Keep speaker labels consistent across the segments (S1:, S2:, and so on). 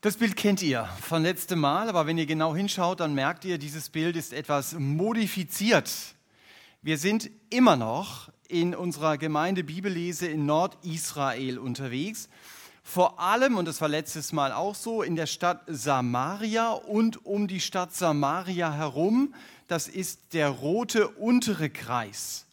S1: Das Bild kennt ihr von letztem Mal, aber wenn ihr genau hinschaut, dann merkt ihr, dieses Bild ist etwas modifiziert. Wir sind immer noch in unserer Gemeinde Bibellese in Nordisrael unterwegs. Vor allem, und das war letztes Mal auch so, in der Stadt Samaria und um die Stadt Samaria herum. Das ist der rote untere Kreis.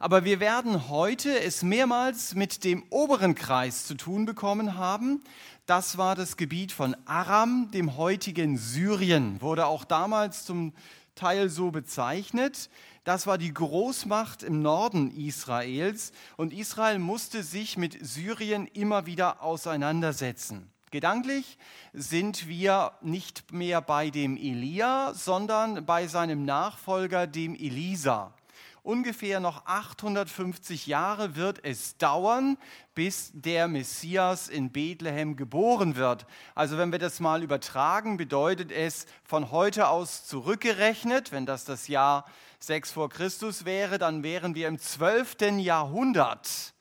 S1: Aber wir werden heute es mehrmals mit dem oberen Kreis zu tun bekommen haben. Das war das Gebiet von Aram, dem heutigen Syrien, wurde auch damals zum Teil so bezeichnet. Das war die Großmacht im Norden Israels und Israel musste sich mit Syrien immer wieder auseinandersetzen. Gedanklich sind wir nicht mehr bei dem Elia, sondern bei seinem Nachfolger, dem Elisa ungefähr noch 850 Jahre wird es dauern, bis der Messias in Bethlehem geboren wird. Also wenn wir das mal übertragen, bedeutet es von heute aus zurückgerechnet, wenn das das Jahr 6 vor Christus wäre, dann wären wir im 12. Jahrhundert.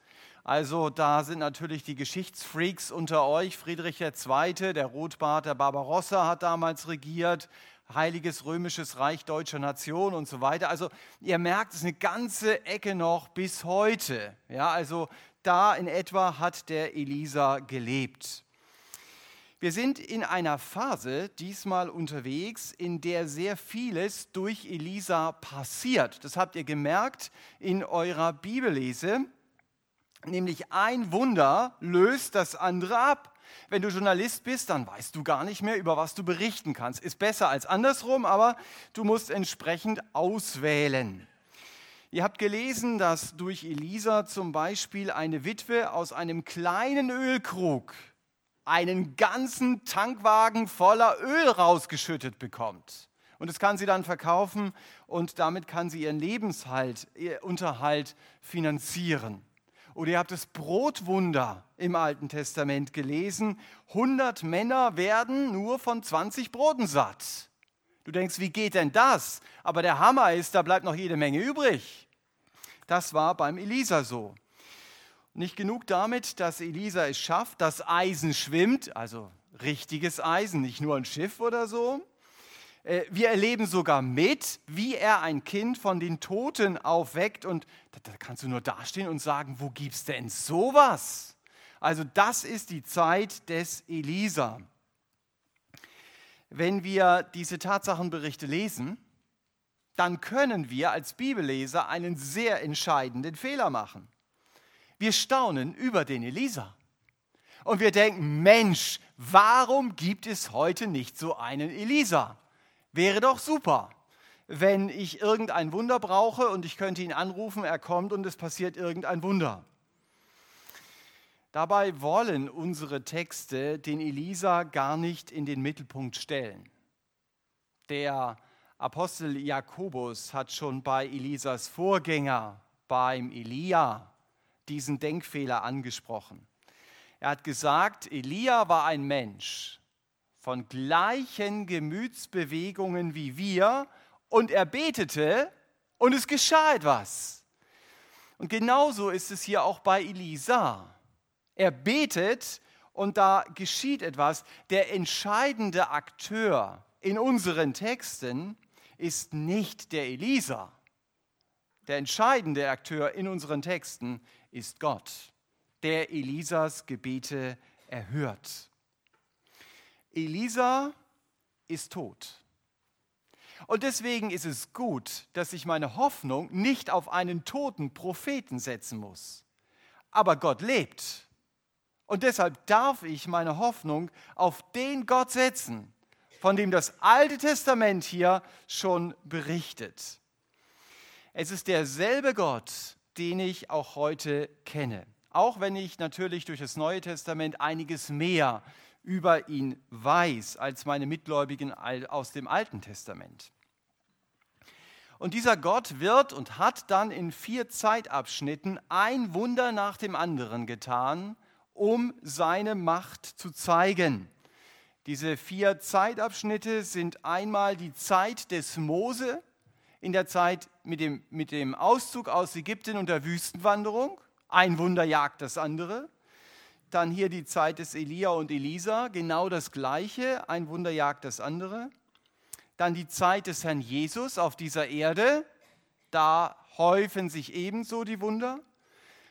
S1: Also da sind natürlich die Geschichtsfreaks unter euch. Friedrich II., der Rotbart der Barbarossa hat damals regiert. Heiliges Römisches Reich deutscher Nation und so weiter. Also ihr merkt, es ist eine ganze Ecke noch bis heute. Ja, also da in etwa hat der Elisa gelebt. Wir sind in einer Phase diesmal unterwegs, in der sehr vieles durch Elisa passiert. Das habt ihr gemerkt in eurer Bibellese. Nämlich ein Wunder löst das andere ab. Wenn du Journalist bist, dann weißt du gar nicht mehr, über was du berichten kannst. Ist besser als andersrum, aber du musst entsprechend auswählen. Ihr habt gelesen, dass durch Elisa zum Beispiel eine Witwe aus einem kleinen Ölkrug einen ganzen Tankwagen voller Öl rausgeschüttet bekommt. Und das kann sie dann verkaufen und damit kann sie ihren Lebensunterhalt finanzieren. Oder ihr habt das Brotwunder im Alten Testament gelesen. 100 Männer werden nur von 20 Broten satt. Du denkst, wie geht denn das? Aber der Hammer ist, da bleibt noch jede Menge übrig. Das war beim Elisa so. Nicht genug damit, dass Elisa es schafft, das Eisen schwimmt, also richtiges Eisen, nicht nur ein Schiff oder so, wir erleben sogar mit, wie er ein Kind von den Toten aufweckt. Und da kannst du nur dastehen und sagen, wo gibt's denn sowas? Also das ist die Zeit des Elisa. Wenn wir diese Tatsachenberichte lesen, dann können wir als Bibelleser einen sehr entscheidenden Fehler machen. Wir staunen über den Elisa. Und wir denken, Mensch, warum gibt es heute nicht so einen Elisa? Wäre doch super, wenn ich irgendein Wunder brauche und ich könnte ihn anrufen, er kommt und es passiert irgendein Wunder. Dabei wollen unsere Texte den Elisa gar nicht in den Mittelpunkt stellen. Der Apostel Jakobus hat schon bei Elisas Vorgänger, beim Elia, diesen Denkfehler angesprochen. Er hat gesagt, Elia war ein Mensch, von gleichen Gemütsbewegungen wie wir und er betete und es geschah etwas. Und genauso ist es hier auch bei Elisa. Er betet und da geschieht etwas. Der entscheidende Akteur in unseren Texten ist nicht der Elisa. Der entscheidende Akteur in unseren Texten ist Gott, der Elisas Gebete erhört. Elisa ist tot. Und deswegen ist es gut, dass ich meine Hoffnung nicht auf einen toten Propheten setzen muss. Aber Gott lebt. Und deshalb darf ich meine Hoffnung auf den Gott setzen, von dem das Alte Testament hier schon berichtet. Es ist derselbe Gott, den ich auch heute kenne. Auch wenn ich natürlich durch das Neue Testament einiges mehr über ihn weiß als meine Mitgläubigen aus dem Alten Testament. Und dieser Gott wird und hat dann in vier Zeitabschnitten ein Wunder nach dem anderen getan, um seine Macht zu zeigen. Diese vier Zeitabschnitte sind einmal die Zeit des Mose in der Zeit mit dem, mit dem Auszug aus Ägypten und der Wüstenwanderung. Ein Wunder jagt das andere Dann hier die Zeit des Elia und Elisa, genau das gleiche, ein Wunder jagt das andere. Dann die Zeit des Herrn Jesus auf dieser Erde, da häufen sich ebenso die Wunder.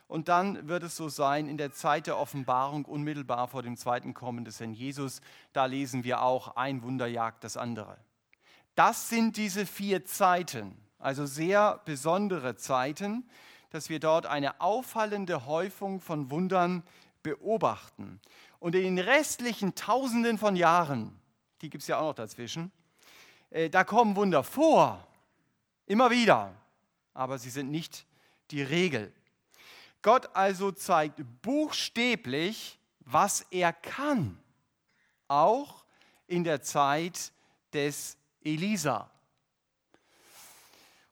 S1: Und dann wird es so sein in der Zeit der Offenbarung, unmittelbar vor dem zweiten Kommen des Herrn Jesus. Da lesen wir auch, ein Wunder jagt das andere. Das sind diese vier Zeiten, also sehr besondere Zeiten, dass wir dort eine auffallende Häufung von Wundern beobachten. Und in den restlichen Tausenden von Jahren, die gibt es ja auch noch dazwischen, äh, da kommen Wunder vor, immer wieder, aber sie sind nicht die Regel. Gott also zeigt buchstäblich, was er kann, auch in der Zeit des Elisa.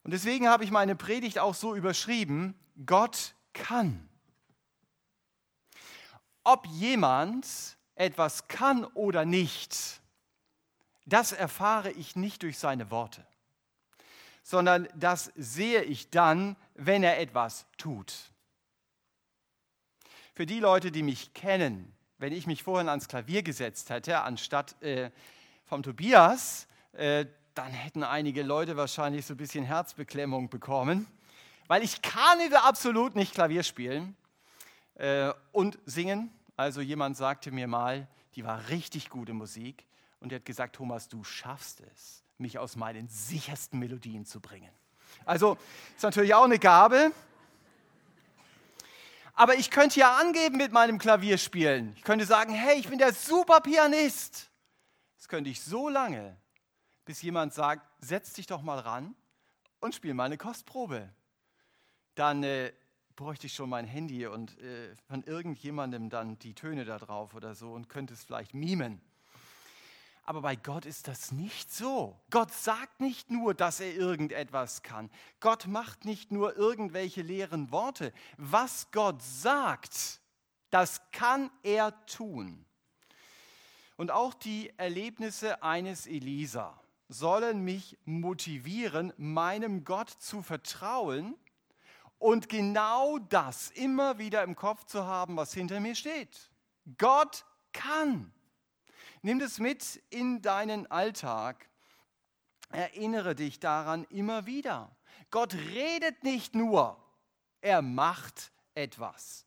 S1: Und deswegen habe ich meine Predigt auch so überschrieben, Gott kann. Ob jemand etwas kann oder nicht, das erfahre ich nicht durch seine Worte, sondern das sehe ich dann, wenn er etwas tut. Für die Leute, die mich kennen, wenn ich mich vorhin ans Klavier gesetzt hätte, anstatt äh, vom Tobias, äh, dann hätten einige Leute wahrscheinlich so ein bisschen Herzbeklemmung bekommen, weil ich kann absolut nicht Klavier spielen äh, und singen. Also jemand sagte mir mal, die war richtig gute Musik und er hat gesagt, Thomas, du schaffst es, mich aus meinen sichersten Melodien zu bringen. Also ist natürlich auch eine Gabe, aber ich könnte ja angeben mit meinem Klavierspielen. Ich könnte sagen, hey, ich bin der super Pianist. Das könnte ich so lange, bis jemand sagt, setz dich doch mal ran und spiel mal eine Kostprobe. Dann äh, bräuchte ich schon mein Handy und äh, von irgendjemandem dann die Töne da drauf oder so und könnte es vielleicht mimen. Aber bei Gott ist das nicht so. Gott sagt nicht nur, dass er irgendetwas kann. Gott macht nicht nur irgendwelche leeren Worte. Was Gott sagt, das kann er tun. Und auch die Erlebnisse eines Elisa sollen mich motivieren, meinem Gott zu vertrauen und genau das immer wieder im Kopf zu haben, was hinter mir steht. Gott kann. Nimm das mit in deinen Alltag. Erinnere dich daran immer wieder. Gott redet nicht nur, er macht etwas.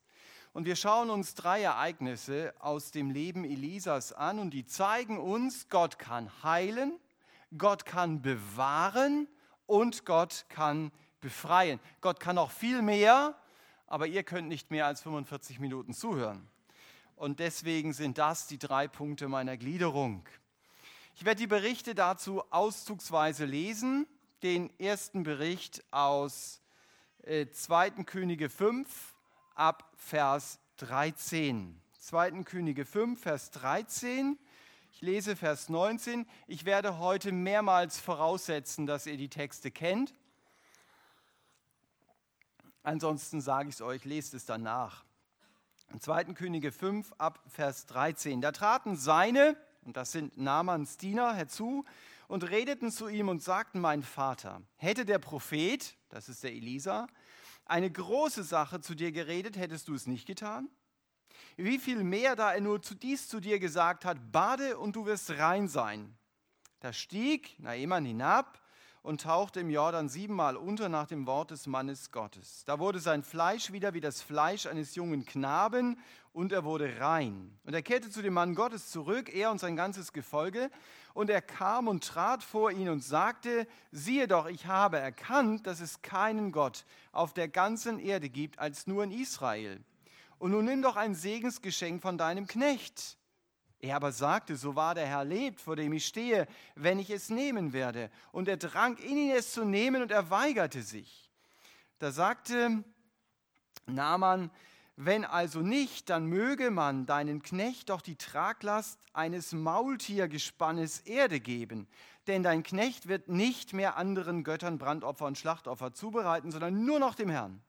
S1: Und wir schauen uns drei Ereignisse aus dem Leben Elisas an und die zeigen uns, Gott kann heilen, Gott kann bewahren und Gott kann befreien. Gott kann auch viel mehr, aber ihr könnt nicht mehr als 45 Minuten zuhören. Und deswegen sind das die drei Punkte meiner Gliederung. Ich werde die Berichte dazu auszugsweise lesen. Den ersten Bericht aus äh, 2. Könige 5 ab Vers 13. 2. Könige 5, Vers 13. Ich lese Vers 19. Ich werde heute mehrmals voraussetzen, dass ihr die Texte kennt. Ansonsten sage ich es euch, lest es danach. 2. Könige 5 ab Vers 13. Da traten seine, und das sind Namans Diener, herzu und redeten zu ihm und sagten, mein Vater, hätte der Prophet, das ist der Elisa, eine große Sache zu dir geredet, hättest du es nicht getan? Wie viel mehr, da er nur zu dies zu dir gesagt hat, bade und du wirst rein sein. Da stieg Naaman hinab und tauchte im Jordan siebenmal unter nach dem Wort des Mannes Gottes. Da wurde sein Fleisch wieder wie das Fleisch eines jungen Knaben und er wurde rein. Und er kehrte zu dem Mann Gottes zurück, er und sein ganzes Gefolge. Und er kam und trat vor ihn und sagte, siehe doch, ich habe erkannt, dass es keinen Gott auf der ganzen Erde gibt, als nur in Israel. Und nun nimm doch ein Segensgeschenk von deinem Knecht er aber sagte, so wahr der Herr lebt, vor dem ich stehe, wenn ich es nehmen werde. Und er drang in ihn, es zu nehmen, und er weigerte sich. Da sagte Naaman, wenn also nicht, dann möge man deinen Knecht doch die Traglast eines Maultiergespannes Erde geben. Denn dein Knecht wird nicht mehr anderen Göttern Brandopfer und Schlachtopfer zubereiten, sondern nur noch dem Herrn.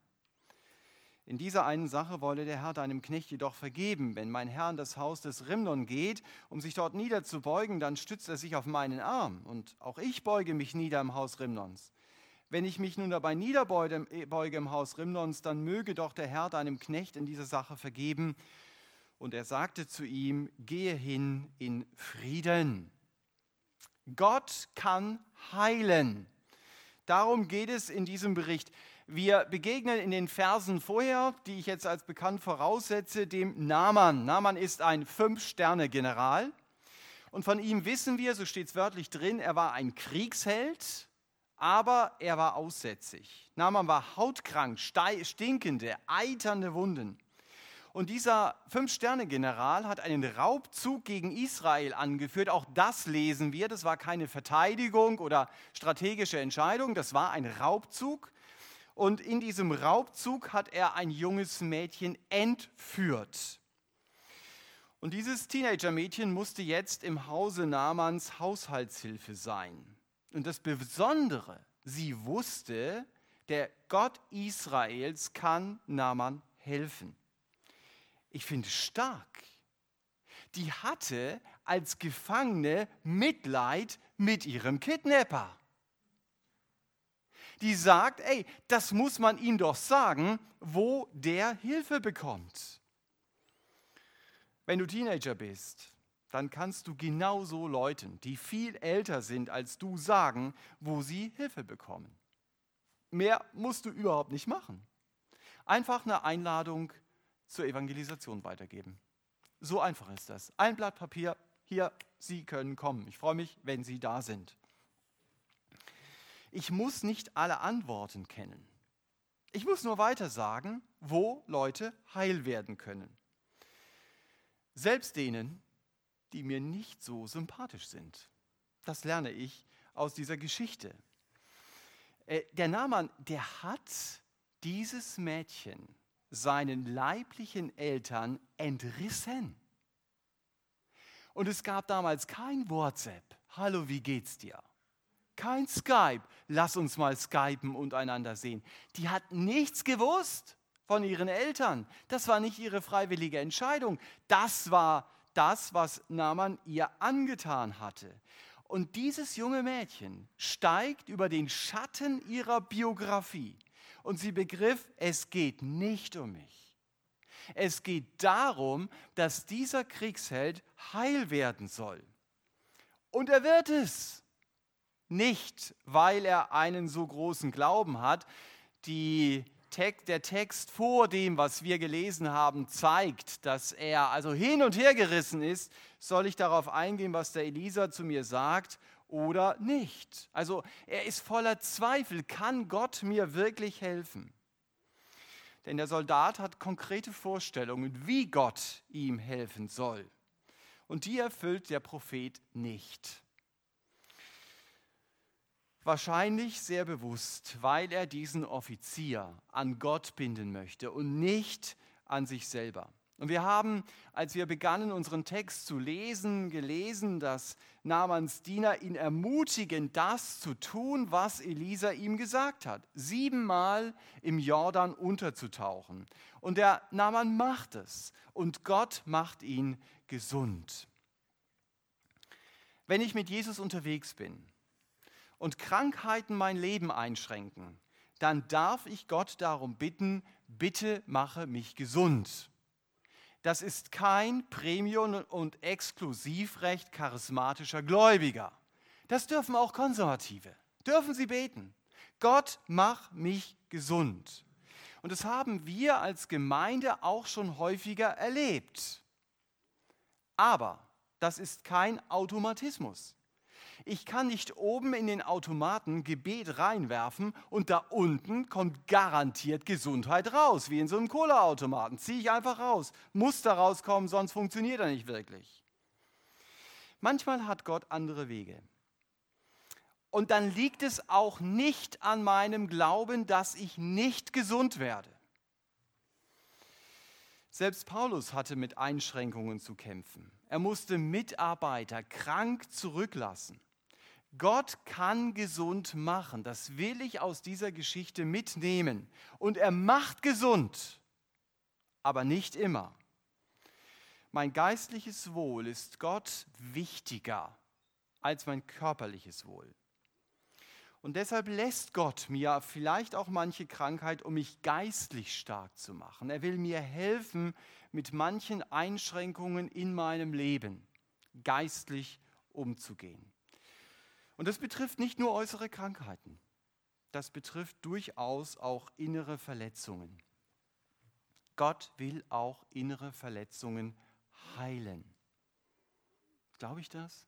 S1: In dieser einen Sache wolle der Herr deinem Knecht jedoch vergeben. Wenn mein Herr in das Haus des Rimnon geht, um sich dort niederzubeugen, dann stützt er sich auf meinen Arm. Und auch ich beuge mich nieder im Haus Rimnons. Wenn ich mich nun dabei niederbeuge im Haus Rimnons, dann möge doch der Herr deinem Knecht in dieser Sache vergeben Und er sagte zu ihm, gehe hin in Frieden. Gott kann heilen. Darum geht es in diesem Bericht. Wir begegnen in den Versen vorher, die ich jetzt als bekannt voraussetze, dem Naaman. Naaman ist ein Fünf-Sterne-General. Und von ihm wissen wir, so steht es wörtlich drin, er war ein Kriegsheld, aber er war aussätzig. Naaman war hautkrank, stinkende, eiternde Wunden. Und dieser Fünf-Sterne-General hat einen Raubzug gegen Israel angeführt. Auch das lesen wir. Das war keine Verteidigung oder strategische Entscheidung. Das war ein Raubzug. Und in diesem Raubzug hat er ein junges Mädchen entführt. Und dieses Teenager-Mädchen musste jetzt im Hause Namans Haushaltshilfe sein. Und das Besondere, sie wusste, der Gott Israels kann Naaman helfen ich finde stark. Die hatte als Gefangene Mitleid mit ihrem Kidnapper. Die sagt, ey, das muss man ihm doch sagen, wo der Hilfe bekommt. Wenn du Teenager bist, dann kannst du genauso Leuten, die viel älter sind als du, sagen, wo sie Hilfe bekommen. Mehr musst du überhaupt nicht machen. Einfach eine Einladung zur Evangelisation weitergeben. So einfach ist das. Ein Blatt Papier, hier, Sie können kommen. Ich freue mich, wenn Sie da sind. Ich muss nicht alle Antworten kennen. Ich muss nur weiter sagen, wo Leute heil werden können. Selbst denen, die mir nicht so sympathisch sind. Das lerne ich aus dieser Geschichte. Äh, der Naaman, der hat dieses Mädchen seinen leiblichen Eltern entrissen. Und es gab damals kein WhatsApp. Hallo, wie geht's dir? Kein Skype. Lass uns mal skypen und einander sehen. Die hat nichts gewusst von ihren Eltern. Das war nicht ihre freiwillige Entscheidung. Das war das, was Naaman ihr angetan hatte. Und dieses junge Mädchen steigt über den Schatten ihrer Biografie und sie begriff, es geht nicht um mich. Es geht darum, dass dieser Kriegsheld heil werden soll. Und er wird es. Nicht, weil er einen so großen Glauben hat. Die, der Text vor dem, was wir gelesen haben, zeigt, dass er also hin und her gerissen ist. Soll ich darauf eingehen, was der Elisa zu mir sagt? oder nicht. Also er ist voller Zweifel, kann Gott mir wirklich helfen? Denn der Soldat hat konkrete Vorstellungen, wie Gott ihm helfen soll. Und die erfüllt der Prophet nicht. Wahrscheinlich sehr bewusst, weil er diesen Offizier an Gott binden möchte und nicht an sich selber. Und wir haben, als wir begannen, unseren Text zu lesen, gelesen, dass Namans Diener ihn ermutigen, das zu tun, was Elisa ihm gesagt hat. Siebenmal im Jordan unterzutauchen. Und der Naman macht es. Und Gott macht ihn gesund. Wenn ich mit Jesus unterwegs bin und Krankheiten mein Leben einschränken, dann darf ich Gott darum bitten, bitte mache mich gesund. Das ist kein Premium- und Exklusivrecht charismatischer Gläubiger. Das dürfen auch Konservative. Dürfen sie beten. Gott, mach mich gesund. Und das haben wir als Gemeinde auch schon häufiger erlebt. Aber das ist kein Automatismus. Ich kann nicht oben in den Automaten Gebet reinwerfen und da unten kommt garantiert Gesundheit raus, wie in so einem Cola-Automaten. Ziehe ich einfach raus. Muss da rauskommen, sonst funktioniert er nicht wirklich. Manchmal hat Gott andere Wege. Und dann liegt es auch nicht an meinem Glauben, dass ich nicht gesund werde. Selbst Paulus hatte mit Einschränkungen zu kämpfen. Er musste Mitarbeiter krank zurücklassen. Gott kann gesund machen. Das will ich aus dieser Geschichte mitnehmen. Und er macht gesund, aber nicht immer. Mein geistliches Wohl ist Gott wichtiger als mein körperliches Wohl. Und deshalb lässt Gott mir vielleicht auch manche Krankheit, um mich geistlich stark zu machen. Er will mir helfen mit manchen Einschränkungen in meinem Leben, geistlich umzugehen. Und das betrifft nicht nur äußere Krankheiten, das betrifft durchaus auch innere Verletzungen. Gott will auch innere Verletzungen heilen. Glaube ich das?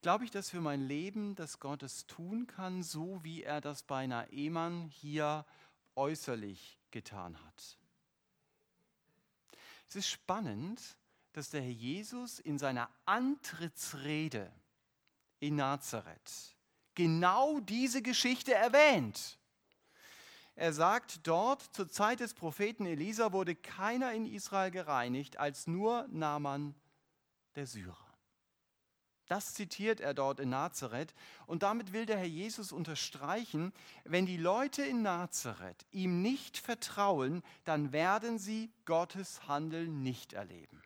S1: Glaube ich das für mein Leben, dass Gott es tun kann, so wie er das bei Naemann hier äußerlich getan hat? Es ist spannend, dass der Herr Jesus in seiner Antrittsrede in Nazareth genau diese Geschichte erwähnt. Er sagt dort, zur Zeit des Propheten Elisa wurde keiner in Israel gereinigt als nur Naaman der Syrer. Das zitiert er dort in Nazareth. Und damit will der Herr Jesus unterstreichen, wenn die Leute in Nazareth ihm nicht vertrauen, dann werden sie Gottes Handeln nicht erleben.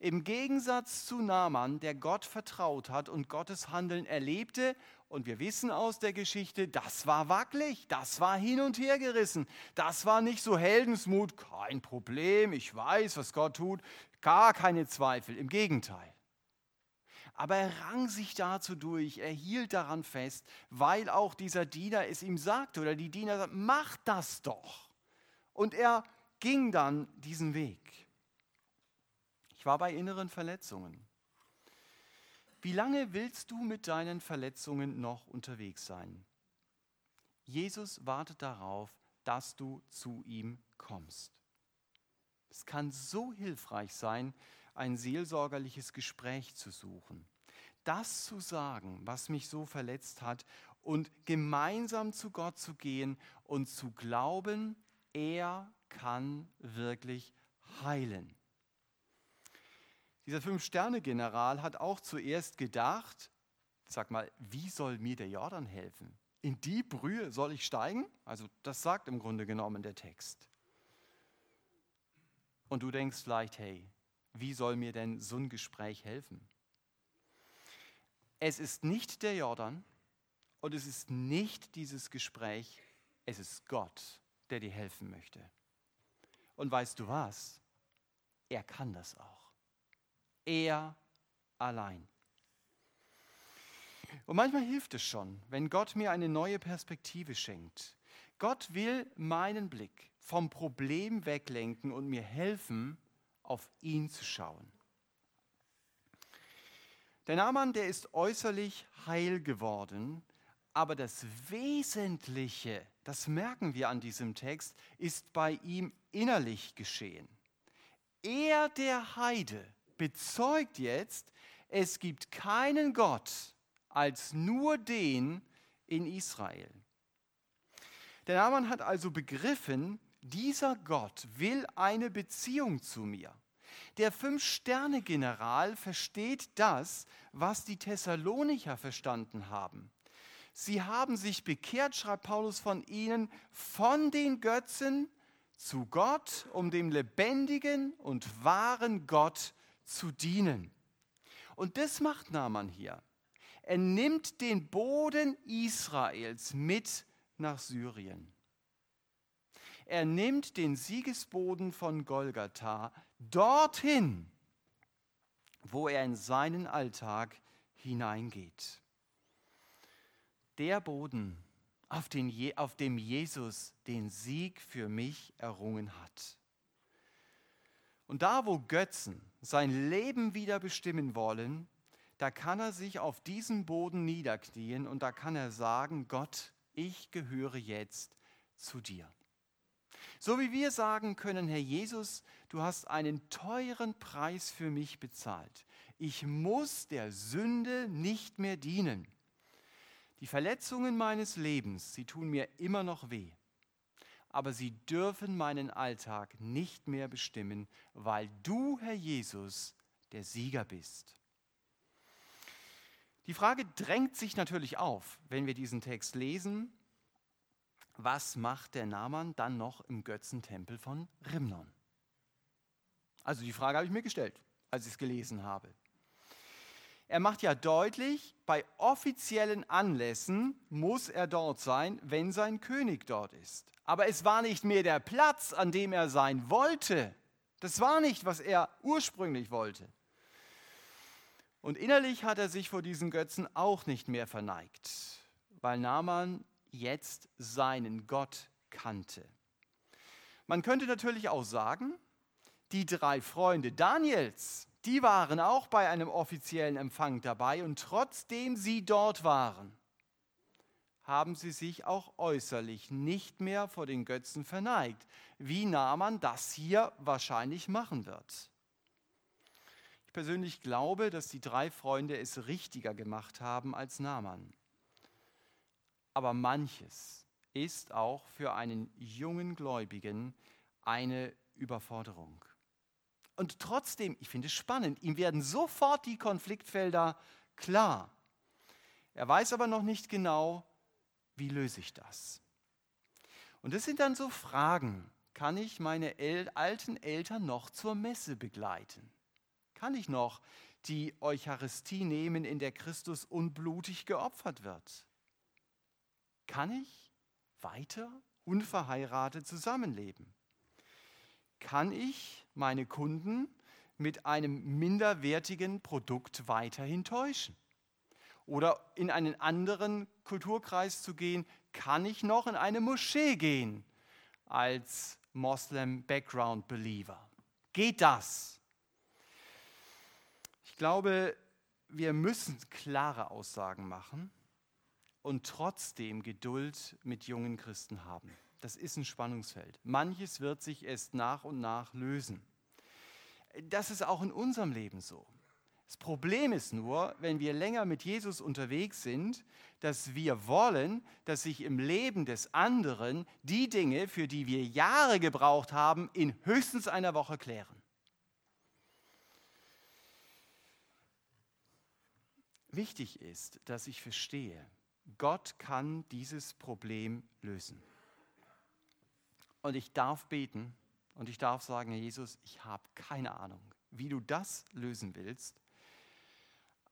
S1: Im Gegensatz zu Naaman, der Gott vertraut hat und Gottes Handeln erlebte, und wir wissen aus der Geschichte, das war wackelig, das war hin und her gerissen, das war nicht so Heldensmut, kein Problem, ich weiß, was Gott tut, gar keine Zweifel, im Gegenteil. Aber er rang sich dazu durch, er hielt daran fest, weil auch dieser Diener es ihm sagte oder die Diener sagten, mach das doch. Und er ging dann diesen Weg. Ich war bei inneren Verletzungen. Wie lange willst du mit deinen Verletzungen noch unterwegs sein? Jesus wartet darauf, dass du zu ihm kommst. Es kann so hilfreich sein, ein seelsorgerliches Gespräch zu suchen, das zu sagen, was mich so verletzt hat und gemeinsam zu Gott zu gehen und zu glauben, er kann wirklich heilen. Dieser Fünf-Sterne-General hat auch zuerst gedacht, sag mal, wie soll mir der Jordan helfen? In die Brühe soll ich steigen? Also das sagt im Grunde genommen der Text. Und du denkst vielleicht, hey, wie soll mir denn so ein Gespräch helfen? Es ist nicht der Jordan und es ist nicht dieses Gespräch, es ist Gott, der dir helfen möchte. Und weißt du was? Er kann das auch. Er allein. Und manchmal hilft es schon, wenn Gott mir eine neue Perspektive schenkt. Gott will meinen Blick vom Problem weglenken und mir helfen, auf ihn zu schauen. Der Naaman, der ist äußerlich heil geworden, aber das Wesentliche, das merken wir an diesem Text, ist bei ihm innerlich geschehen. Er, der Heide, bezeugt jetzt, es gibt keinen Gott als nur den in Israel. Der Naaman hat also begriffen, dieser Gott will eine Beziehung zu mir. Der Fünf-Sterne-General versteht das, was die Thessalonicher verstanden haben. Sie haben sich bekehrt, schreibt Paulus von ihnen, von den Götzen zu Gott, um dem lebendigen und wahren Gott zu dienen. Und das macht Naaman hier. Er nimmt den Boden Israels mit nach Syrien. Er nimmt den Siegesboden von Golgatha dorthin, wo er in seinen Alltag hineingeht. Der Boden, auf, dem Jesus den Sieg für mich errungen hat. Und da, wo Götzen sein Leben wieder bestimmen wollen, da kann er sich auf diesen Boden niederknien und da kann er sagen, Gott, ich gehöre jetzt zu dir. So wie wir sagen können, Herr Jesus, du hast einen teuren Preis für mich bezahlt. Ich muss der Sünde nicht mehr dienen. Die Verletzungen meines Lebens, sie tun mir immer noch weh aber sie dürfen meinen Alltag nicht mehr bestimmen, weil du, Herr Jesus, der Sieger bist. Die Frage drängt sich natürlich auf, wenn wir diesen Text lesen, was macht der Naaman dann noch im Götzentempel von Rimnon? Also die Frage habe ich mir gestellt, als ich es gelesen habe. Er macht ja deutlich, bei offiziellen Anlässen muss er dort sein, wenn sein König dort ist. Aber es war nicht mehr der Platz, an dem er sein wollte. Das war nicht, was er ursprünglich wollte. Und innerlich hat er sich vor diesen Götzen auch nicht mehr verneigt, weil Naaman jetzt seinen Gott kannte. Man könnte natürlich auch sagen, die drei Freunde Daniels, die waren auch bei einem offiziellen Empfang dabei und trotzdem sie dort waren, haben sie sich auch äußerlich nicht mehr vor den Götzen verneigt, wie Naaman das hier wahrscheinlich machen wird. Ich persönlich glaube, dass die drei Freunde es richtiger gemacht haben als Naaman. Aber manches ist auch für einen jungen Gläubigen eine Überforderung. Und trotzdem, ich finde es spannend, ihm werden sofort die Konfliktfelder klar. Er weiß aber noch nicht genau, wie löse ich das. Und das sind dann so Fragen. Kann ich meine El alten Eltern noch zur Messe begleiten? Kann ich noch die Eucharistie nehmen, in der Christus unblutig geopfert wird? Kann ich weiter unverheiratet zusammenleben? kann ich meine Kunden mit einem minderwertigen Produkt weiterhin täuschen? Oder in einen anderen Kulturkreis zu gehen, kann ich noch in eine Moschee gehen als Moslem Background Believer? Geht das? Ich glaube, wir müssen klare Aussagen machen und trotzdem Geduld mit jungen Christen haben. Das ist ein Spannungsfeld. Manches wird sich erst nach und nach lösen. Das ist auch in unserem Leben so. Das Problem ist nur, wenn wir länger mit Jesus unterwegs sind, dass wir wollen, dass sich im Leben des anderen die Dinge, für die wir Jahre gebraucht haben, in höchstens einer Woche klären. Wichtig ist, dass ich verstehe, Gott kann dieses Problem lösen. Und ich darf beten und ich darf sagen, Jesus, ich habe keine Ahnung, wie du das lösen willst,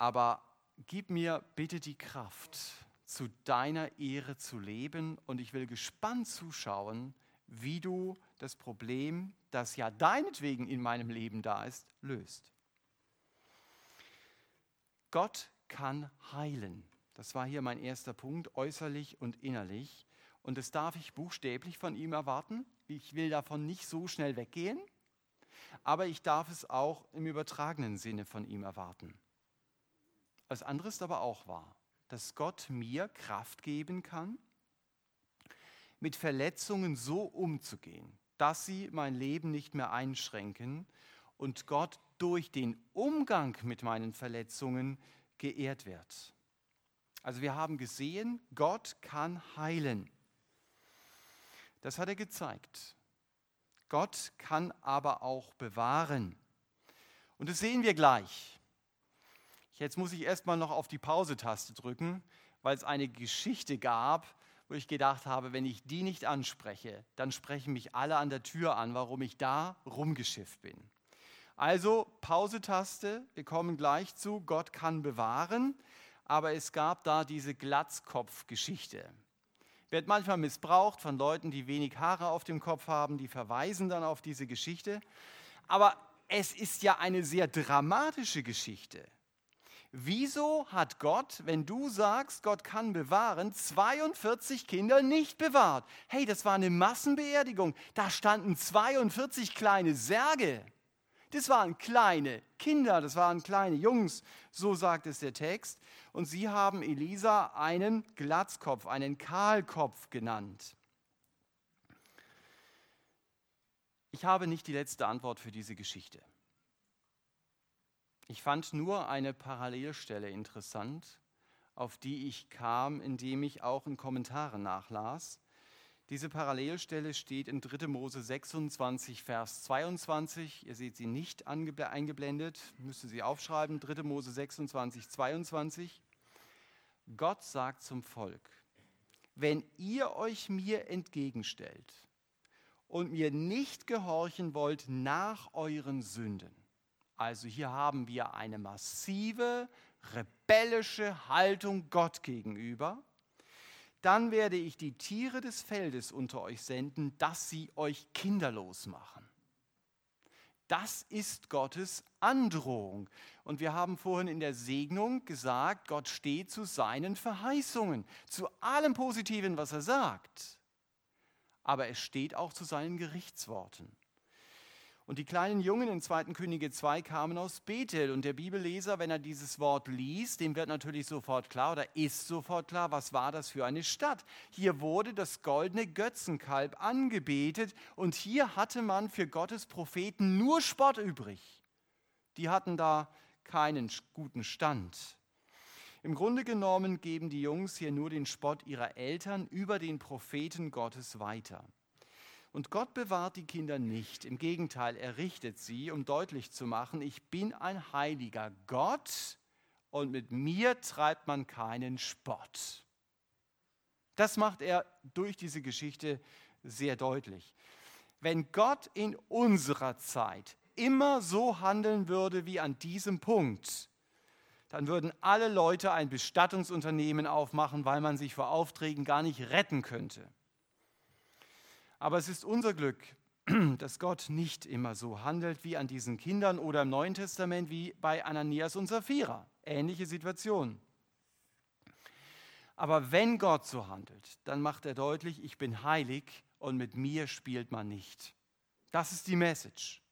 S1: aber gib mir bitte die Kraft, zu deiner Ehre zu leben und ich will gespannt zuschauen, wie du das Problem, das ja deinetwegen in meinem Leben da ist, löst. Gott kann heilen. Das war hier mein erster Punkt, äußerlich und innerlich. Und das darf ich buchstäblich von ihm erwarten. Ich will davon nicht so schnell weggehen, aber ich darf es auch im übertragenen Sinne von ihm erwarten. Das andere ist aber auch wahr, dass Gott mir Kraft geben kann, mit Verletzungen so umzugehen, dass sie mein Leben nicht mehr einschränken und Gott durch den Umgang mit meinen Verletzungen geehrt wird. Also wir haben gesehen, Gott kann heilen. Das hat er gezeigt. Gott kann aber auch bewahren. Und das sehen wir gleich. Jetzt muss ich erstmal noch auf die Pause-Taste drücken, weil es eine Geschichte gab, wo ich gedacht habe, wenn ich die nicht anspreche, dann sprechen mich alle an der Tür an, warum ich da rumgeschifft bin. Also Pause-Taste, wir kommen gleich zu, Gott kann bewahren, aber es gab da diese Glatzkopf-Geschichte wird manchmal missbraucht von Leuten, die wenig Haare auf dem Kopf haben, die verweisen dann auf diese Geschichte. Aber es ist ja eine sehr dramatische Geschichte. Wieso hat Gott, wenn du sagst, Gott kann bewahren, 42 Kinder nicht bewahrt? Hey, das war eine Massenbeerdigung. Da standen 42 kleine Särge. Das waren kleine Kinder, das waren kleine Jungs, so sagt es der Text. Und sie haben Elisa einen Glatzkopf, einen Kahlkopf genannt. Ich habe nicht die letzte Antwort für diese Geschichte. Ich fand nur eine Parallelstelle interessant, auf die ich kam, indem ich auch in Kommentaren nachlas. Diese Parallelstelle steht in 3. Mose 26, Vers 22. Ihr seht sie nicht eingeblendet, müsst ihr sie aufschreiben. 3. Mose 26, 22. Gott sagt zum Volk, wenn ihr euch mir entgegenstellt und mir nicht gehorchen wollt nach euren Sünden, Also hier haben wir eine massive, rebellische Haltung Gott gegenüber. Dann werde ich die Tiere des Feldes unter euch senden, dass sie euch kinderlos machen. Das ist Gottes Androhung. Und wir haben vorhin in der Segnung gesagt, Gott steht zu seinen Verheißungen, zu allem Positiven, was er sagt. Aber er steht auch zu seinen Gerichtsworten. Und die kleinen Jungen in 2. Könige 2 kamen aus Bethel. Und der Bibelleser, wenn er dieses Wort liest, dem wird natürlich sofort klar oder ist sofort klar, was war das für eine Stadt. Hier wurde das goldene Götzenkalb angebetet und hier hatte man für Gottes Propheten nur Spott übrig. Die hatten da keinen guten Stand. Im Grunde genommen geben die Jungs hier nur den Spott ihrer Eltern über den Propheten Gottes weiter. Und Gott bewahrt die Kinder nicht. Im Gegenteil, er richtet sie, um deutlich zu machen, ich bin ein heiliger Gott und mit mir treibt man keinen Spott. Das macht er durch diese Geschichte sehr deutlich. Wenn Gott in unserer Zeit immer so handeln würde wie an diesem Punkt, dann würden alle Leute ein Bestattungsunternehmen aufmachen, weil man sich vor Aufträgen gar nicht retten könnte. Aber es ist unser Glück, dass Gott nicht immer so handelt wie an diesen Kindern oder im Neuen Testament wie bei Ananias und Sapphira. Ähnliche Situation. Aber wenn Gott so handelt, dann macht er deutlich, ich bin heilig und mit mir spielt man nicht. Das ist die Message.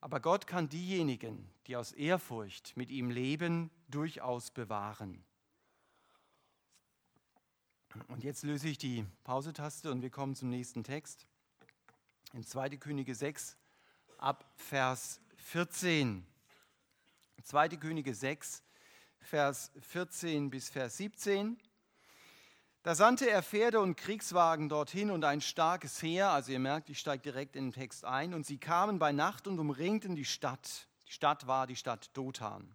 S1: Aber Gott kann diejenigen, die aus Ehrfurcht mit ihm leben, durchaus bewahren. Und jetzt löse ich die Pausetaste und wir kommen zum nächsten Text. In 2. Könige 6 ab Vers 14. 2. Könige 6, Vers 14 bis Vers 17. Da sandte er Pferde und Kriegswagen dorthin und ein starkes Heer. Also ihr merkt, ich steige direkt in den Text ein. Und sie kamen bei Nacht und umringten die Stadt. Die Stadt war die Stadt Dothan.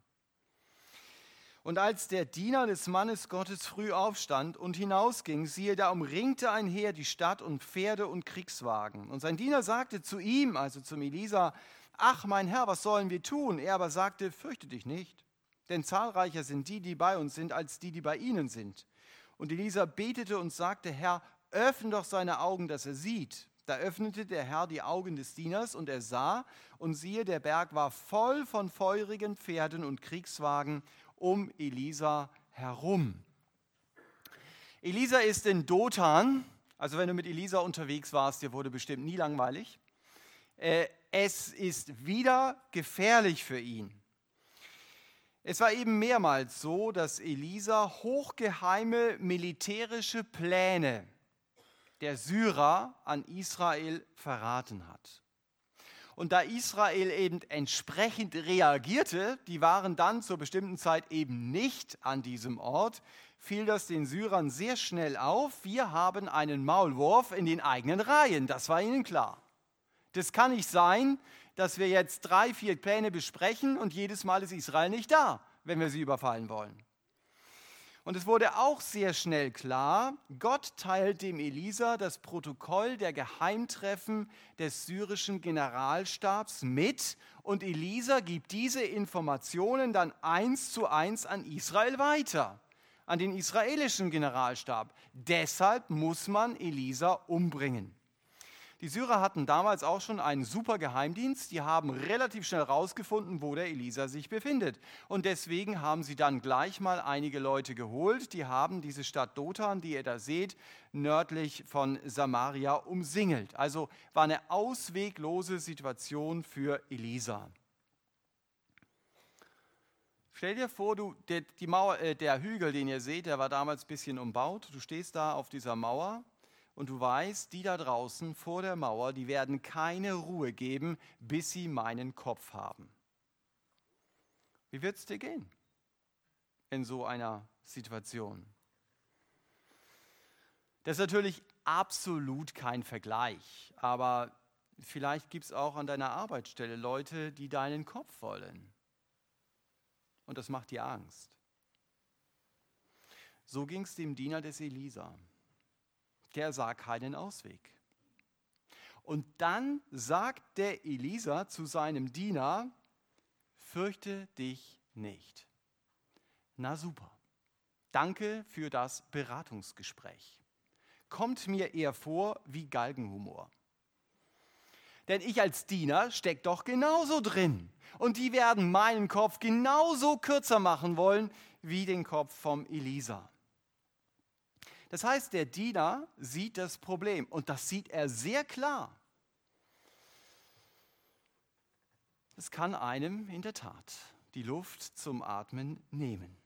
S1: Und als der Diener des Mannes Gottes früh aufstand und hinausging, siehe, da umringte ein Heer die Stadt und Pferde und Kriegswagen. Und sein Diener sagte zu ihm, also zum Elisa, ach mein Herr, was sollen wir tun? Er aber sagte, fürchte dich nicht, denn zahlreicher sind die, die bei uns sind, als die, die bei ihnen sind. Und Elisa betete und sagte, Herr, öffne doch seine Augen, dass er sieht. Da öffnete der Herr die Augen des Dieners und er sah, und siehe, der Berg war voll von feurigen Pferden und Kriegswagen um Elisa herum. Elisa ist in Dothan, also wenn du mit Elisa unterwegs warst, dir wurde bestimmt nie langweilig. Äh, es ist wieder gefährlich für ihn. Es war eben mehrmals so, dass Elisa hochgeheime militärische Pläne der Syrer an Israel verraten hat. Und da Israel eben entsprechend reagierte, die waren dann zur bestimmten Zeit eben nicht an diesem Ort, fiel das den Syrern sehr schnell auf, wir haben einen Maulwurf in den eigenen Reihen, das war ihnen klar. Das kann nicht sein, dass wir jetzt drei, vier Pläne besprechen und jedes Mal ist Israel nicht da, wenn wir sie überfallen wollen. Und es wurde auch sehr schnell klar, Gott teilt dem Elisa das Protokoll der Geheimtreffen des syrischen Generalstabs mit und Elisa gibt diese Informationen dann eins zu eins an Israel weiter, an den israelischen Generalstab. Deshalb muss man Elisa umbringen. Die Syrer hatten damals auch schon einen super Geheimdienst. Die haben relativ schnell herausgefunden, wo der Elisa sich befindet. Und deswegen haben sie dann gleich mal einige Leute geholt. Die haben diese Stadt Dothan, die ihr da seht, nördlich von Samaria umsingelt. Also war eine ausweglose Situation für Elisa. Stell dir vor, du, der, Mauer, äh, der Hügel, den ihr seht, der war damals ein bisschen umbaut. Du stehst da auf dieser Mauer und du weißt, die da draußen vor der Mauer, die werden keine Ruhe geben, bis sie meinen Kopf haben. Wie wird es dir gehen in so einer Situation? Das ist natürlich absolut kein Vergleich, aber vielleicht gibt es auch an deiner Arbeitsstelle Leute, die deinen Kopf wollen. Und das macht dir Angst. So ging es dem Diener des Elisa der sah keinen Ausweg. Und dann sagt der Elisa zu seinem Diener, fürchte dich nicht. Na super. Danke für das Beratungsgespräch. Kommt mir eher vor wie Galgenhumor. Denn ich als Diener steck doch genauso drin. Und die werden meinen Kopf genauso kürzer machen wollen wie den Kopf vom Elisa. Das heißt, der Diener sieht das Problem und das sieht er sehr klar. Es kann einem in der Tat die Luft zum Atmen nehmen.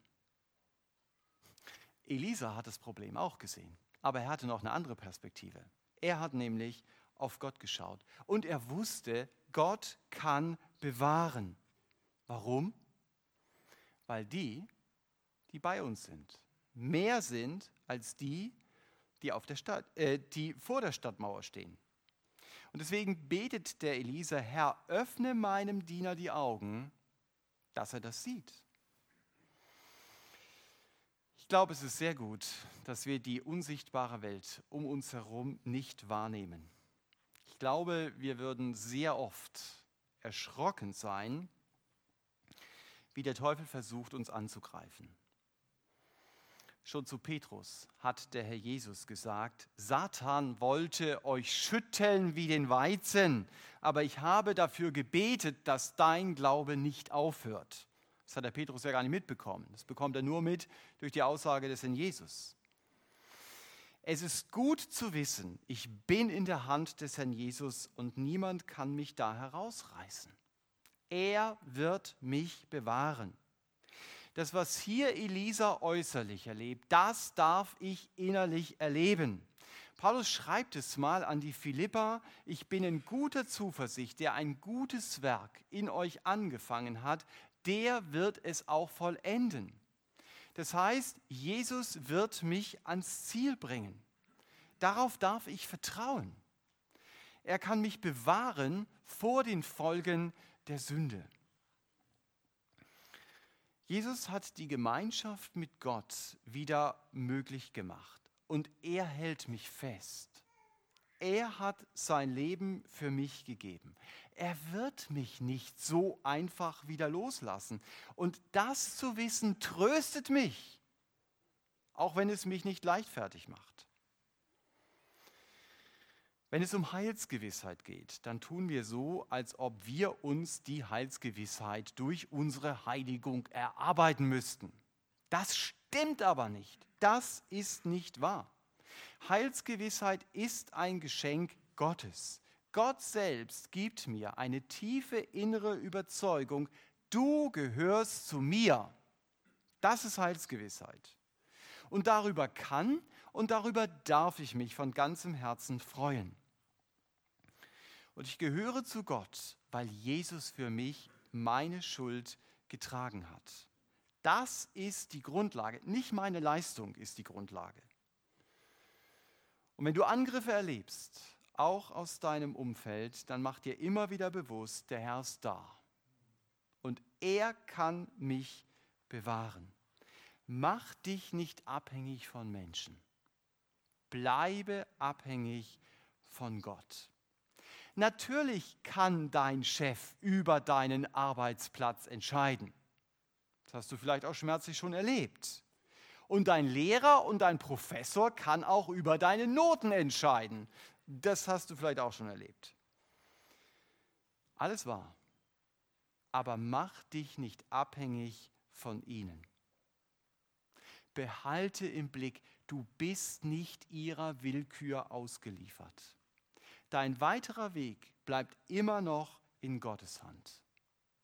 S1: Elisa hat das Problem auch gesehen, aber er hatte noch eine andere Perspektive. Er hat nämlich auf Gott geschaut und er wusste, Gott kann bewahren. Warum? Weil die, die bei uns sind, mehr sind als die, die, auf der Stadt, äh, die vor der Stadtmauer stehen. Und deswegen betet der Elisa, Herr, öffne meinem Diener die Augen, dass er das sieht. Ich glaube, es ist sehr gut, dass wir die unsichtbare Welt um uns herum nicht wahrnehmen. Ich glaube, wir würden sehr oft erschrocken sein, wie der Teufel versucht, uns anzugreifen. Schon zu Petrus hat der Herr Jesus gesagt, Satan wollte euch schütteln wie den Weizen, aber ich habe dafür gebetet, dass dein Glaube nicht aufhört. Das hat der Petrus ja gar nicht mitbekommen. Das bekommt er nur mit durch die Aussage des Herrn Jesus. Es ist gut zu wissen, ich bin in der Hand des Herrn Jesus und niemand kann mich da herausreißen. Er wird mich bewahren. Das, was hier Elisa äußerlich erlebt, das darf ich innerlich erleben. Paulus schreibt es mal an die Philippa, ich bin in guter Zuversicht, der ein gutes Werk in euch angefangen hat, der wird es auch vollenden. Das heißt, Jesus wird mich ans Ziel bringen. Darauf darf ich vertrauen. Er kann mich bewahren vor den Folgen der Sünde. Jesus hat die Gemeinschaft mit Gott wieder möglich gemacht und er hält mich fest. Er hat sein Leben für mich gegeben. Er wird mich nicht so einfach wieder loslassen. Und das zu wissen tröstet mich, auch wenn es mich nicht leichtfertig macht. Wenn es um Heilsgewissheit geht, dann tun wir so, als ob wir uns die Heilsgewissheit durch unsere Heiligung erarbeiten müssten. Das stimmt aber nicht. Das ist nicht wahr. Heilsgewissheit ist ein Geschenk Gottes. Gott selbst gibt mir eine tiefe innere Überzeugung, du gehörst zu mir. Das ist Heilsgewissheit. Und darüber kann und darüber darf ich mich von ganzem Herzen freuen. Und ich gehöre zu Gott, weil Jesus für mich meine Schuld getragen hat. Das ist die Grundlage, nicht meine Leistung ist die Grundlage. Und wenn du Angriffe erlebst, auch aus deinem Umfeld, dann mach dir immer wieder bewusst, der Herr ist da. Und er kann mich bewahren. Mach dich nicht abhängig von Menschen. Bleibe abhängig von Gott. Natürlich kann dein Chef über deinen Arbeitsplatz entscheiden. Das hast du vielleicht auch schmerzlich schon erlebt. Und dein Lehrer und dein Professor kann auch über deine Noten entscheiden. Das hast du vielleicht auch schon erlebt. Alles wahr. Aber mach dich nicht abhängig von ihnen. Behalte im Blick, du bist nicht ihrer Willkür ausgeliefert. Dein weiterer Weg bleibt immer noch in Gottes Hand.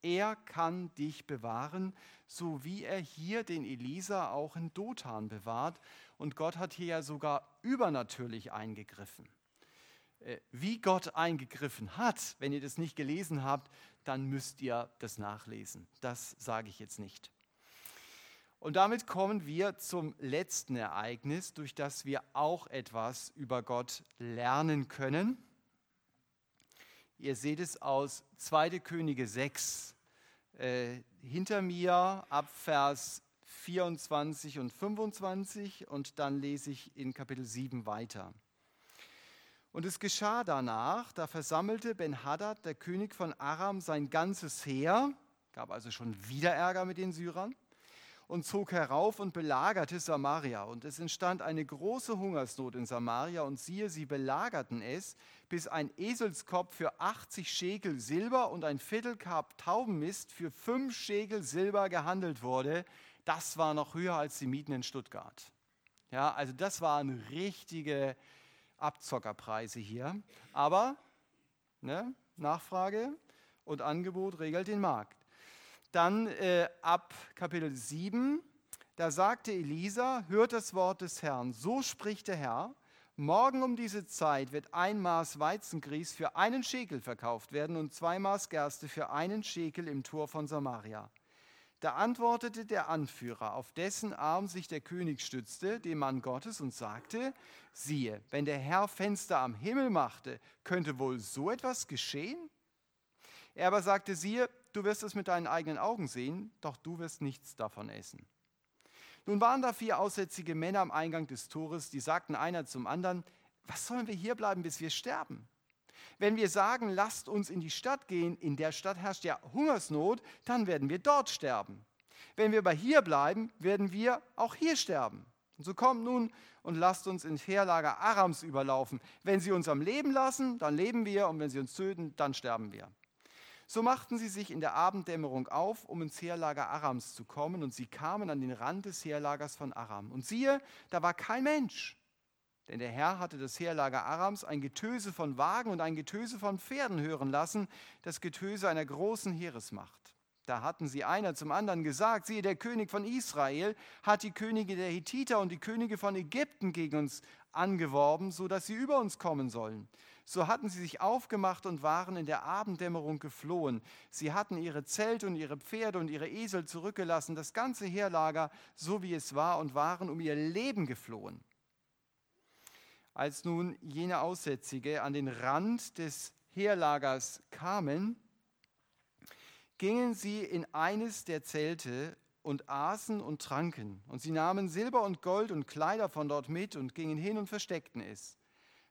S1: Er kann dich bewahren, so wie er hier den Elisa auch in Dothan bewahrt. Und Gott hat hier ja sogar übernatürlich eingegriffen. Äh, wie Gott eingegriffen hat, wenn ihr das nicht gelesen habt, dann müsst ihr das nachlesen. Das sage ich jetzt nicht. Und damit kommen wir zum letzten Ereignis, durch das wir auch etwas über Gott lernen können. Ihr seht es aus 2. Könige 6. Äh, hinter mir ab Vers 24 und 25 und dann lese ich in Kapitel 7 weiter. Und es geschah danach, da versammelte Ben-Hadad, der König von Aram, sein ganzes Heer, gab also schon wieder Ärger mit den Syrern, und zog herauf und belagerte Samaria. Und es entstand eine große Hungersnot in Samaria. Und siehe, sie belagerten es, bis ein Eselskopf für 80 Schekel Silber und ein Viertelkap Taubenmist für 5 Schekel Silber gehandelt wurde. Das war noch höher als die Mieten in Stuttgart. Ja, also das waren richtige Abzockerpreise hier. Aber ne, Nachfrage und Angebot regelt den Markt. Dann äh, ab Kapitel 7, da sagte Elisa, hört das Wort des Herrn, so spricht der Herr, morgen um diese Zeit wird ein Maß Weizengrieß für einen Schekel verkauft werden und zwei Maß Gerste für einen Schekel im Tor von Samaria. Da antwortete der Anführer, auf dessen Arm sich der König stützte, dem Mann Gottes, und sagte, siehe, wenn der Herr Fenster am Himmel machte, könnte wohl so etwas geschehen? Er aber sagte, siehe, du wirst es mit deinen eigenen Augen sehen, doch du wirst nichts davon essen. Nun waren da vier aussätzige Männer am Eingang des Tores, die sagten einer zum anderen, was sollen wir hier bleiben, bis wir sterben? Wenn wir sagen, lasst uns in die Stadt gehen, in der Stadt herrscht ja Hungersnot, dann werden wir dort sterben. Wenn wir aber hier bleiben, werden wir auch hier sterben. Und so kommt nun und lasst uns ins Heerlager Arams überlaufen. Wenn sie uns am Leben lassen, dann leben wir, und wenn sie uns töten, dann sterben wir. So machten sie sich in der Abenddämmerung auf, um ins Heerlager Arams zu kommen, und sie kamen an den Rand des Heerlagers von Aram. Und siehe, da war kein Mensch. Denn der Herr hatte das Heerlager Arams ein Getöse von Wagen und ein Getöse von Pferden hören lassen, das Getöse einer großen Heeresmacht. Da hatten sie einer zum anderen gesagt, siehe, der König von Israel hat die Könige der Hethiter und die Könige von Ägypten gegen uns angeworben, so dass sie über uns kommen sollen. So hatten sie sich aufgemacht und waren in der Abenddämmerung geflohen. Sie hatten ihre Zelte und ihre Pferde und ihre Esel zurückgelassen, das ganze Heerlager, so wie es war, und waren um ihr Leben geflohen. Als nun jene Aussätzige an den Rand des Heerlagers kamen, gingen sie in eines der Zelte und aßen und tranken. Und sie nahmen Silber und Gold und Kleider von dort mit und gingen hin und versteckten es.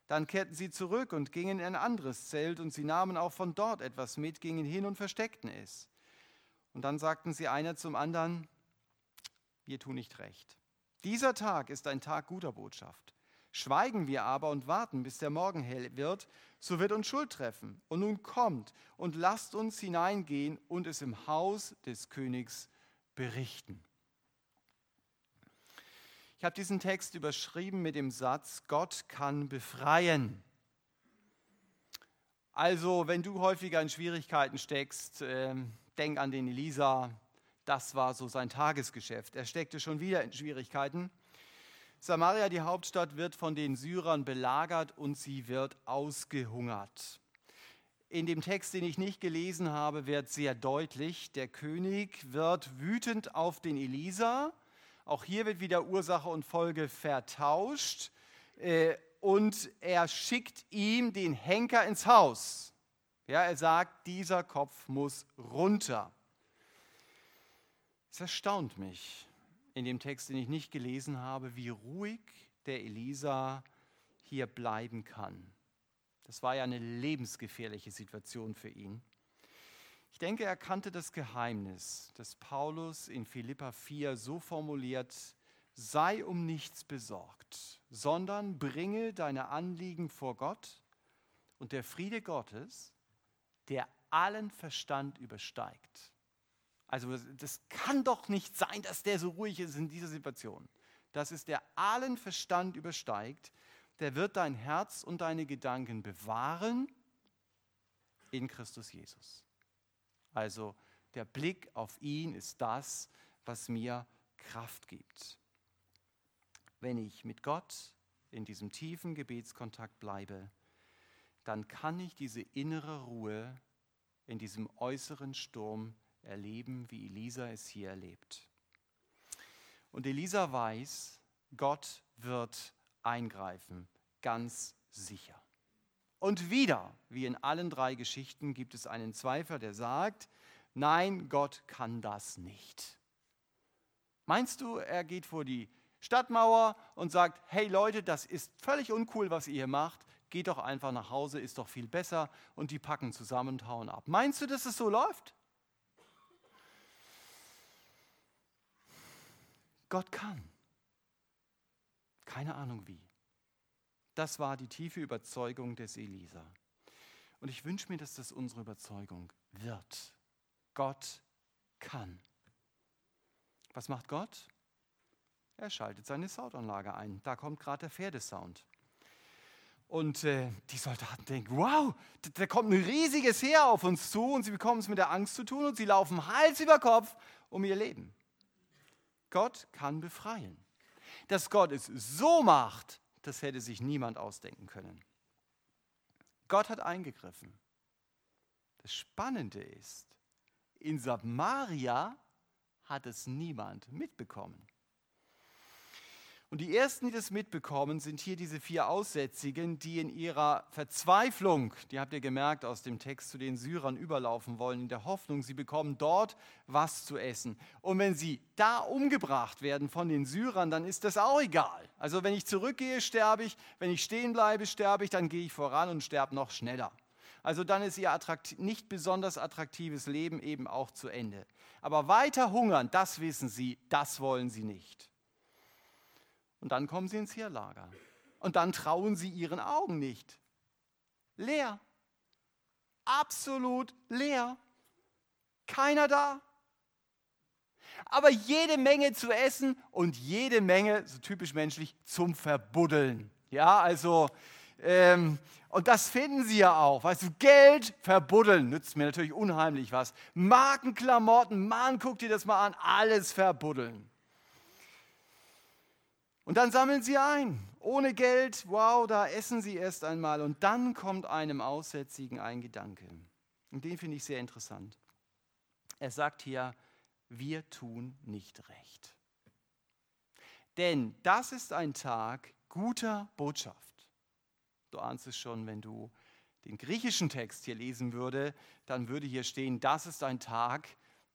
S1: Dann kehrten sie zurück und gingen in ein anderes Zelt und sie nahmen auch von dort etwas mit, gingen hin und versteckten es. Und dann sagten sie einer zum anderen, wir tun nicht recht. Dieser Tag ist ein Tag guter Botschaft. Schweigen wir aber und warten, bis der Morgen hell wird, so wird uns Schuld treffen. Und nun kommt und lasst uns hineingehen und es im Haus des Königs berichten. Ich habe diesen Text überschrieben mit dem Satz, Gott kann befreien. Also, wenn du häufiger in Schwierigkeiten steckst, äh, denk an den Elisa, das war so sein Tagesgeschäft. Er steckte schon wieder in Schwierigkeiten. Samaria, die Hauptstadt, wird von den Syrern belagert und sie wird ausgehungert. In dem Text, den ich nicht gelesen habe, wird sehr deutlich, der König wird wütend auf den Elisa. Auch hier wird wieder Ursache und Folge vertauscht. Äh, und er schickt ihm den Henker ins Haus. Ja, er sagt, dieser Kopf muss runter. Es erstaunt mich, in dem Text, den ich nicht gelesen habe, wie ruhig der Elisa hier bleiben kann. Das war ja eine lebensgefährliche Situation für ihn. Ich denke, er kannte das Geheimnis, das Paulus in Philippa 4 so formuliert, sei um nichts besorgt, sondern bringe deine Anliegen vor Gott und der Friede Gottes, der allen Verstand übersteigt, also das kann doch nicht sein, dass der so ruhig ist in dieser Situation. Das ist der allen Verstand übersteigt. Der wird dein Herz und deine Gedanken bewahren in Christus Jesus. Also der Blick auf ihn ist das, was mir Kraft gibt. Wenn ich mit Gott in diesem tiefen Gebetskontakt bleibe, dann kann ich diese innere Ruhe in diesem äußeren Sturm erleben, wie Elisa es hier erlebt. Und Elisa weiß, Gott wird eingreifen, ganz sicher. Und wieder, wie in allen drei Geschichten, gibt es einen Zweifler, der sagt, nein, Gott kann das nicht. Meinst du, er geht vor die Stadtmauer und sagt, hey Leute, das ist völlig uncool, was ihr hier macht, geht doch einfach nach Hause, ist doch viel besser und die packen zusammen und hauen ab. Meinst du, dass es so läuft? Gott kann. Keine Ahnung wie. Das war die tiefe Überzeugung des Elisa. Und ich wünsche mir, dass das unsere Überzeugung wird. Gott kann. Was macht Gott? Er schaltet seine Soundanlage ein. Da kommt gerade der Pferdesound. Und äh, die Soldaten denken, wow, da kommt ein riesiges Heer auf uns zu und sie bekommen es mit der Angst zu tun und sie laufen Hals über Kopf um ihr Leben. Gott kann befreien. Dass Gott es so macht, das hätte sich niemand ausdenken können. Gott hat eingegriffen. Das Spannende ist, in Samaria hat es niemand mitbekommen. Und die ersten, die das mitbekommen, sind hier diese vier Aussätzigen, die in ihrer Verzweiflung, die habt ihr gemerkt aus dem Text, zu den Syrern überlaufen wollen, in der Hoffnung, sie bekommen dort was zu essen. Und wenn sie da umgebracht werden von den Syrern, dann ist das auch egal. Also wenn ich zurückgehe, sterbe ich, wenn ich stehen bleibe, sterbe ich, dann gehe ich voran und sterbe noch schneller. Also dann ist ihr nicht besonders attraktives Leben eben auch zu Ende. Aber weiter hungern, das wissen sie, das wollen sie nicht. Und dann kommen sie ins Heerlager. Und dann trauen sie ihren Augen nicht. Leer. Absolut leer. Keiner da. Aber jede Menge zu essen und jede Menge, so typisch menschlich, zum Verbuddeln. Ja, also, ähm, und das finden sie ja auch. Weißt du, Geld verbuddeln nützt mir natürlich unheimlich was. Markenklamotten, Mann, guck dir das mal an, alles verbuddeln. Und dann sammeln sie ein. Ohne Geld, wow, da essen sie erst einmal. Und dann kommt einem Aussätzigen ein Gedanke. Und den finde ich sehr interessant. Er sagt hier, wir tun nicht recht. Denn das ist ein Tag guter Botschaft. Du ahnst es schon, wenn du den griechischen Text hier lesen würde, dann würde hier stehen, das ist ein Tag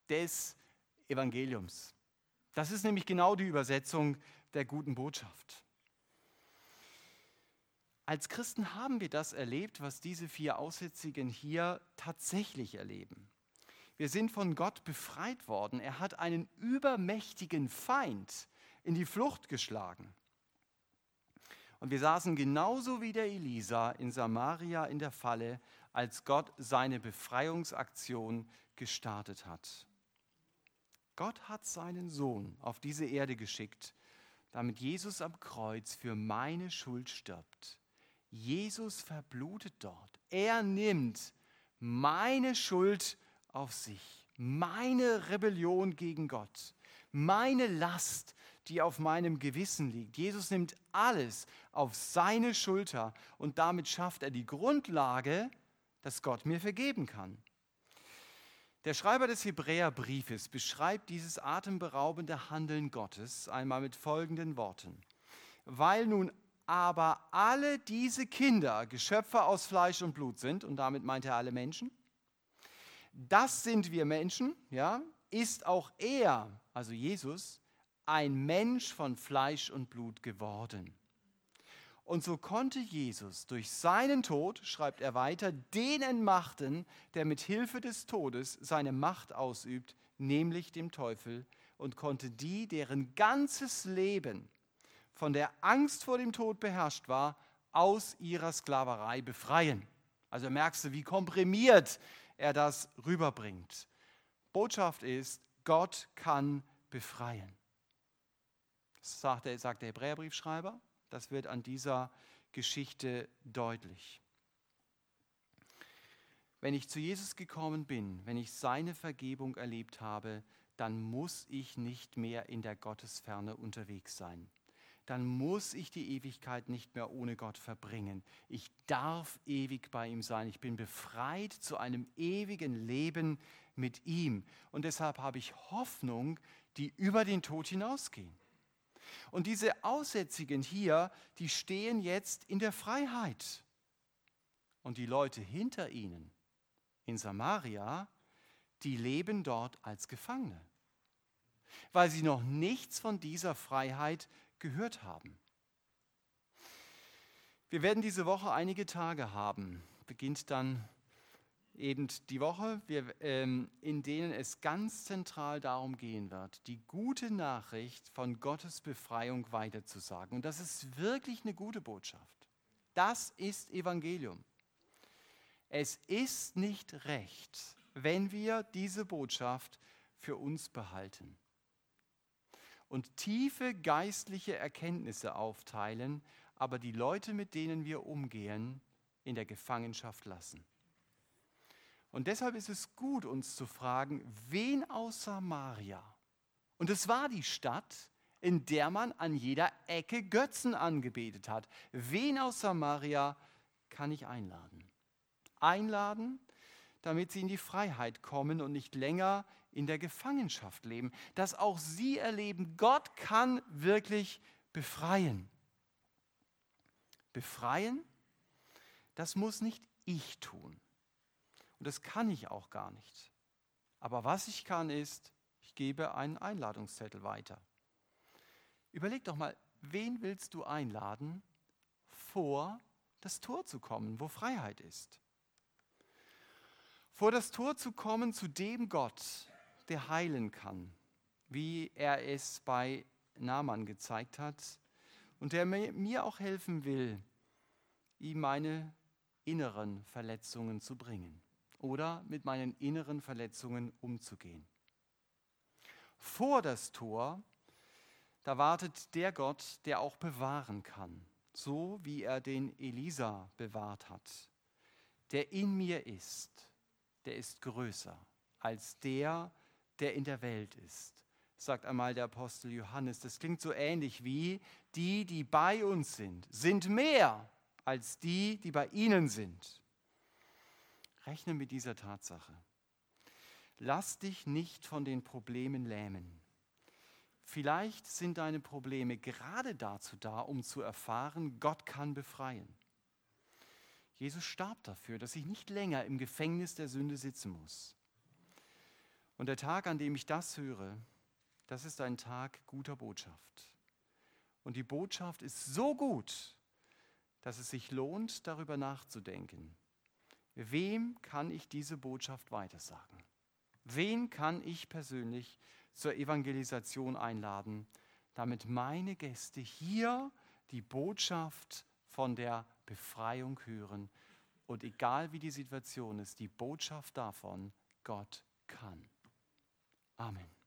S1: des Evangeliums. Das ist nämlich genau die Übersetzung der guten Botschaft. Als Christen haben wir das erlebt, was diese vier Aussätzigen hier tatsächlich erleben. Wir sind von Gott befreit worden. Er hat einen übermächtigen Feind in die Flucht geschlagen. Und wir saßen genauso wie der Elisa in Samaria in der Falle, als Gott seine Befreiungsaktion gestartet hat. Gott hat seinen Sohn auf diese Erde geschickt, damit Jesus am Kreuz für meine Schuld stirbt. Jesus verblutet dort. Er nimmt meine Schuld auf sich, meine Rebellion gegen Gott, meine Last, die auf meinem Gewissen liegt. Jesus nimmt alles auf seine Schulter und damit schafft er die Grundlage, dass Gott mir vergeben kann. Der Schreiber des Hebräerbriefes beschreibt dieses atemberaubende Handeln Gottes einmal mit folgenden Worten. Weil nun aber alle diese Kinder Geschöpfe aus Fleisch und Blut sind, und damit meint er alle Menschen, das sind wir Menschen, ja, ist auch er, also Jesus, ein Mensch von Fleisch und Blut geworden. Und so konnte Jesus durch seinen Tod, schreibt er weiter, den entmachten, der mit Hilfe des Todes seine Macht ausübt, nämlich dem Teufel, und konnte die, deren ganzes Leben von der Angst vor dem Tod beherrscht war, aus ihrer Sklaverei befreien. Also merkst du, wie komprimiert er das rüberbringt. Botschaft ist, Gott kann befreien. Das sagt der, sagt der Hebräerbriefschreiber. Das wird an dieser Geschichte deutlich. Wenn ich zu Jesus gekommen bin, wenn ich seine Vergebung erlebt habe, dann muss ich nicht mehr in der Gottesferne unterwegs sein. Dann muss ich die Ewigkeit nicht mehr ohne Gott verbringen. Ich darf ewig bei ihm sein. Ich bin befreit zu einem ewigen Leben mit ihm. Und deshalb habe ich Hoffnung, die über den Tod hinausgehen. Und diese Aussätzigen hier, die stehen jetzt in der Freiheit. Und die Leute hinter ihnen in Samaria, die leben dort als Gefangene, weil sie noch nichts von dieser Freiheit gehört haben. Wir werden diese Woche einige Tage haben. Beginnt dann eben die Woche, wir, ähm, in denen es ganz zentral darum gehen wird, die gute Nachricht von Gottes Befreiung weiterzusagen. Und das ist wirklich eine gute Botschaft. Das ist Evangelium. Es ist nicht recht, wenn wir diese Botschaft für uns behalten und tiefe geistliche Erkenntnisse aufteilen, aber die Leute, mit denen wir umgehen, in der Gefangenschaft lassen. Und deshalb ist es gut, uns zu fragen, wen aus Samaria? Und es war die Stadt, in der man an jeder Ecke Götzen angebetet hat. Wen aus Samaria kann ich einladen? Einladen, damit sie in die Freiheit kommen und nicht länger in der Gefangenschaft leben. Dass auch sie erleben, Gott kann wirklich befreien. Befreien, das muss nicht ich tun. Und das kann ich auch gar nicht. Aber was ich kann, ist, ich gebe einen Einladungszettel weiter. Überleg doch mal, wen willst du einladen, vor das Tor zu kommen, wo Freiheit ist? Vor das Tor zu kommen zu dem Gott, der heilen kann, wie er es bei Naaman gezeigt hat und der mir auch helfen will, ihm meine inneren Verletzungen zu bringen oder mit meinen inneren Verletzungen umzugehen. Vor das Tor, da wartet der Gott, der auch bewahren kann, so wie er den Elisa bewahrt hat. Der in mir ist, der ist größer als der, der in der Welt ist, sagt einmal der Apostel Johannes. Das klingt so ähnlich wie die, die bei uns sind, sind mehr als die, die bei ihnen sind. Rechne mit dieser Tatsache. Lass dich nicht von den Problemen lähmen. Vielleicht sind deine Probleme gerade dazu da, um zu erfahren, Gott kann befreien. Jesus starb dafür, dass ich nicht länger im Gefängnis der Sünde sitzen muss. Und der Tag, an dem ich das höre, das ist ein Tag guter Botschaft. Und die Botschaft ist so gut, dass es sich lohnt, darüber nachzudenken. Wem kann ich diese Botschaft weitersagen? Wen kann ich persönlich zur Evangelisation einladen, damit meine Gäste hier die Botschaft von der Befreiung hören und egal wie die Situation ist, die Botschaft davon, Gott kann. Amen.